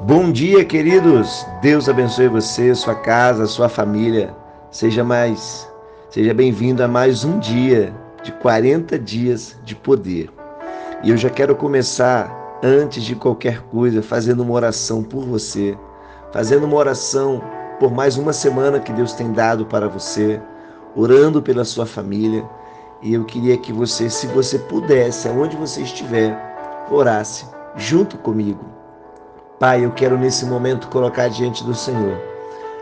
Bom dia, queridos. Deus abençoe você, sua casa, sua família. Seja mais, seja bem-vindo a mais um dia de 40 dias de poder. E eu já quero começar antes de qualquer coisa fazendo uma oração por você, fazendo uma oração por mais uma semana que Deus tem dado para você, orando pela sua família. E eu queria que você, se você pudesse, aonde você estiver, orasse junto comigo Pai, eu quero nesse momento colocar diante do Senhor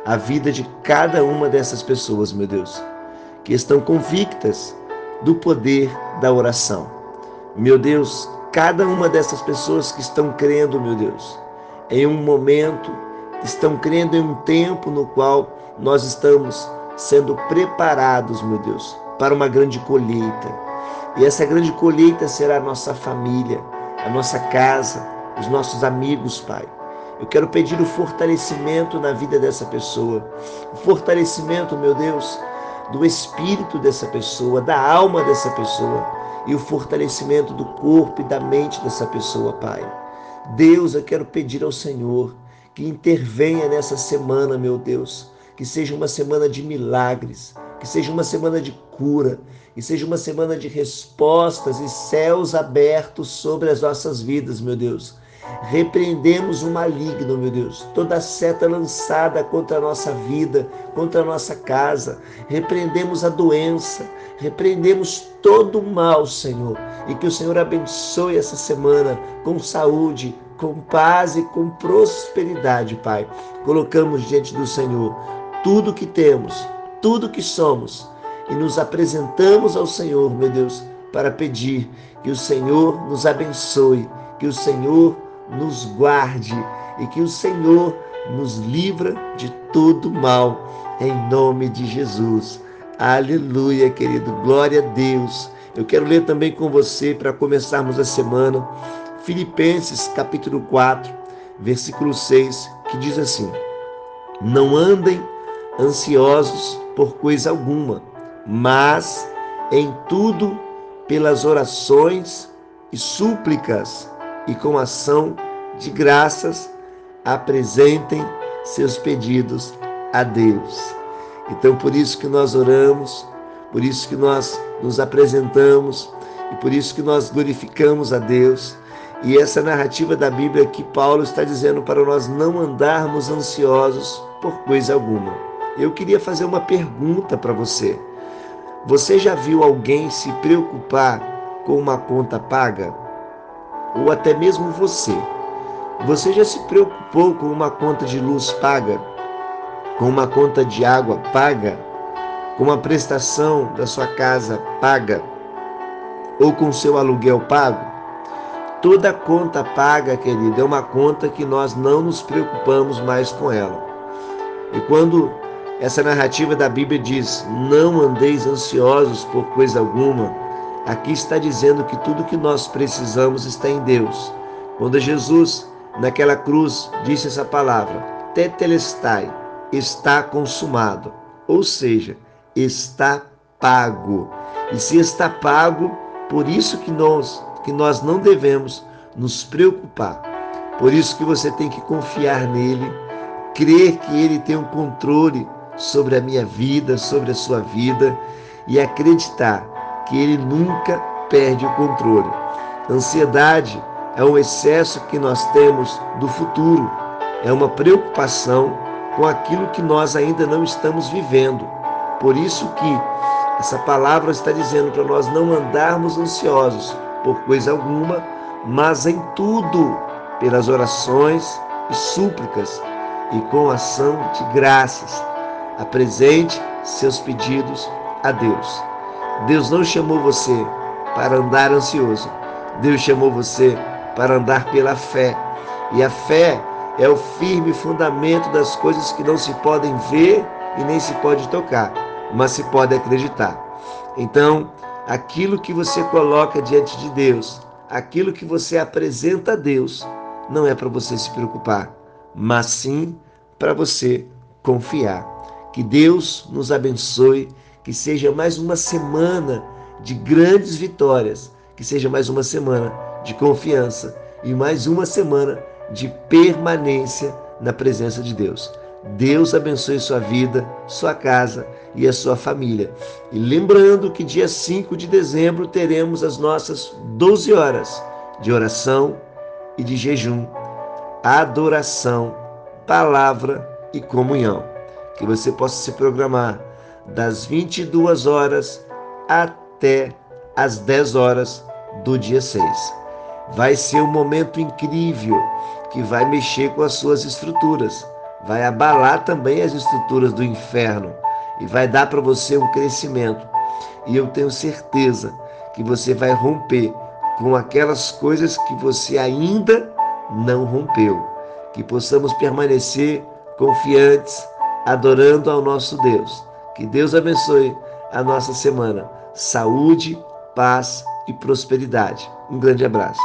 a vida de cada uma dessas pessoas, meu Deus, que estão convictas do poder da oração. Meu Deus, cada uma dessas pessoas que estão crendo, meu Deus, em um momento, estão crendo em um tempo no qual nós estamos sendo preparados, meu Deus, para uma grande colheita. E essa grande colheita será a nossa família, a nossa casa, os nossos amigos, Pai. Eu quero pedir o fortalecimento na vida dessa pessoa, o fortalecimento, meu Deus, do espírito dessa pessoa, da alma dessa pessoa e o fortalecimento do corpo e da mente dessa pessoa, Pai. Deus, eu quero pedir ao Senhor que intervenha nessa semana, meu Deus, que seja uma semana de milagres, que seja uma semana de cura, que seja uma semana de respostas e céus abertos sobre as nossas vidas, meu Deus. Repreendemos o maligno, meu Deus, toda seta lançada contra a nossa vida, contra a nossa casa. Repreendemos a doença, repreendemos todo o mal, Senhor. E que o Senhor abençoe essa semana com saúde, com paz e com prosperidade, Pai. Colocamos diante do Senhor tudo que temos, tudo que somos e nos apresentamos ao Senhor, meu Deus, para pedir que o Senhor nos abençoe, que o Senhor nos guarde e que o Senhor nos livra de todo mal, em nome de Jesus. Aleluia, querido. Glória a Deus. Eu quero ler também com você para começarmos a semana Filipenses capítulo 4, versículo 6, que diz assim: Não andem ansiosos por coisa alguma, mas em tudo pelas orações e súplicas e com ação de graças apresentem seus pedidos a Deus. Então, por isso que nós oramos, por isso que nós nos apresentamos e por isso que nós glorificamos a Deus. E essa narrativa da Bíblia que Paulo está dizendo para nós não andarmos ansiosos por coisa alguma. Eu queria fazer uma pergunta para você. Você já viu alguém se preocupar com uma conta paga? ou até mesmo você. Você já se preocupou com uma conta de luz paga? Com uma conta de água paga? Com uma prestação da sua casa paga? Ou com seu aluguel pago? Toda conta paga, querido, é uma conta que nós não nos preocupamos mais com ela. E quando essa narrativa da Bíblia diz: Não andeis ansiosos por coisa alguma, Aqui está dizendo que tudo que nós precisamos está em Deus. Quando Jesus, naquela cruz, disse essa palavra, tetelestai, está consumado, ou seja, está pago. E se está pago, por isso que nós, que nós não devemos nos preocupar. Por isso que você tem que confiar nele, crer que ele tem o um controle sobre a minha vida, sobre a sua vida e acreditar que ele nunca perde o controle. Ansiedade é um excesso que nós temos do futuro, é uma preocupação com aquilo que nós ainda não estamos vivendo. Por isso que essa palavra está dizendo para nós não andarmos ansiosos por coisa alguma, mas em tudo, pelas orações e súplicas e com ação de graças, apresente seus pedidos a Deus. Deus não chamou você para andar ansioso. Deus chamou você para andar pela fé. E a fé é o firme fundamento das coisas que não se podem ver e nem se pode tocar, mas se pode acreditar. Então, aquilo que você coloca diante de Deus, aquilo que você apresenta a Deus, não é para você se preocupar, mas sim para você confiar. Que Deus nos abençoe que seja mais uma semana de grandes vitórias, que seja mais uma semana de confiança e mais uma semana de permanência na presença de Deus. Deus abençoe sua vida, sua casa e a sua família. E lembrando que dia 5 de dezembro teremos as nossas 12 horas de oração e de jejum, adoração, palavra e comunhão. Que você possa se programar das 22 horas até as 10 horas do dia 6. Vai ser um momento incrível que vai mexer com as suas estruturas, vai abalar também as estruturas do inferno e vai dar para você um crescimento. E eu tenho certeza que você vai romper com aquelas coisas que você ainda não rompeu. Que possamos permanecer confiantes, adorando ao nosso Deus. Que Deus abençoe a nossa semana. Saúde, paz e prosperidade. Um grande abraço.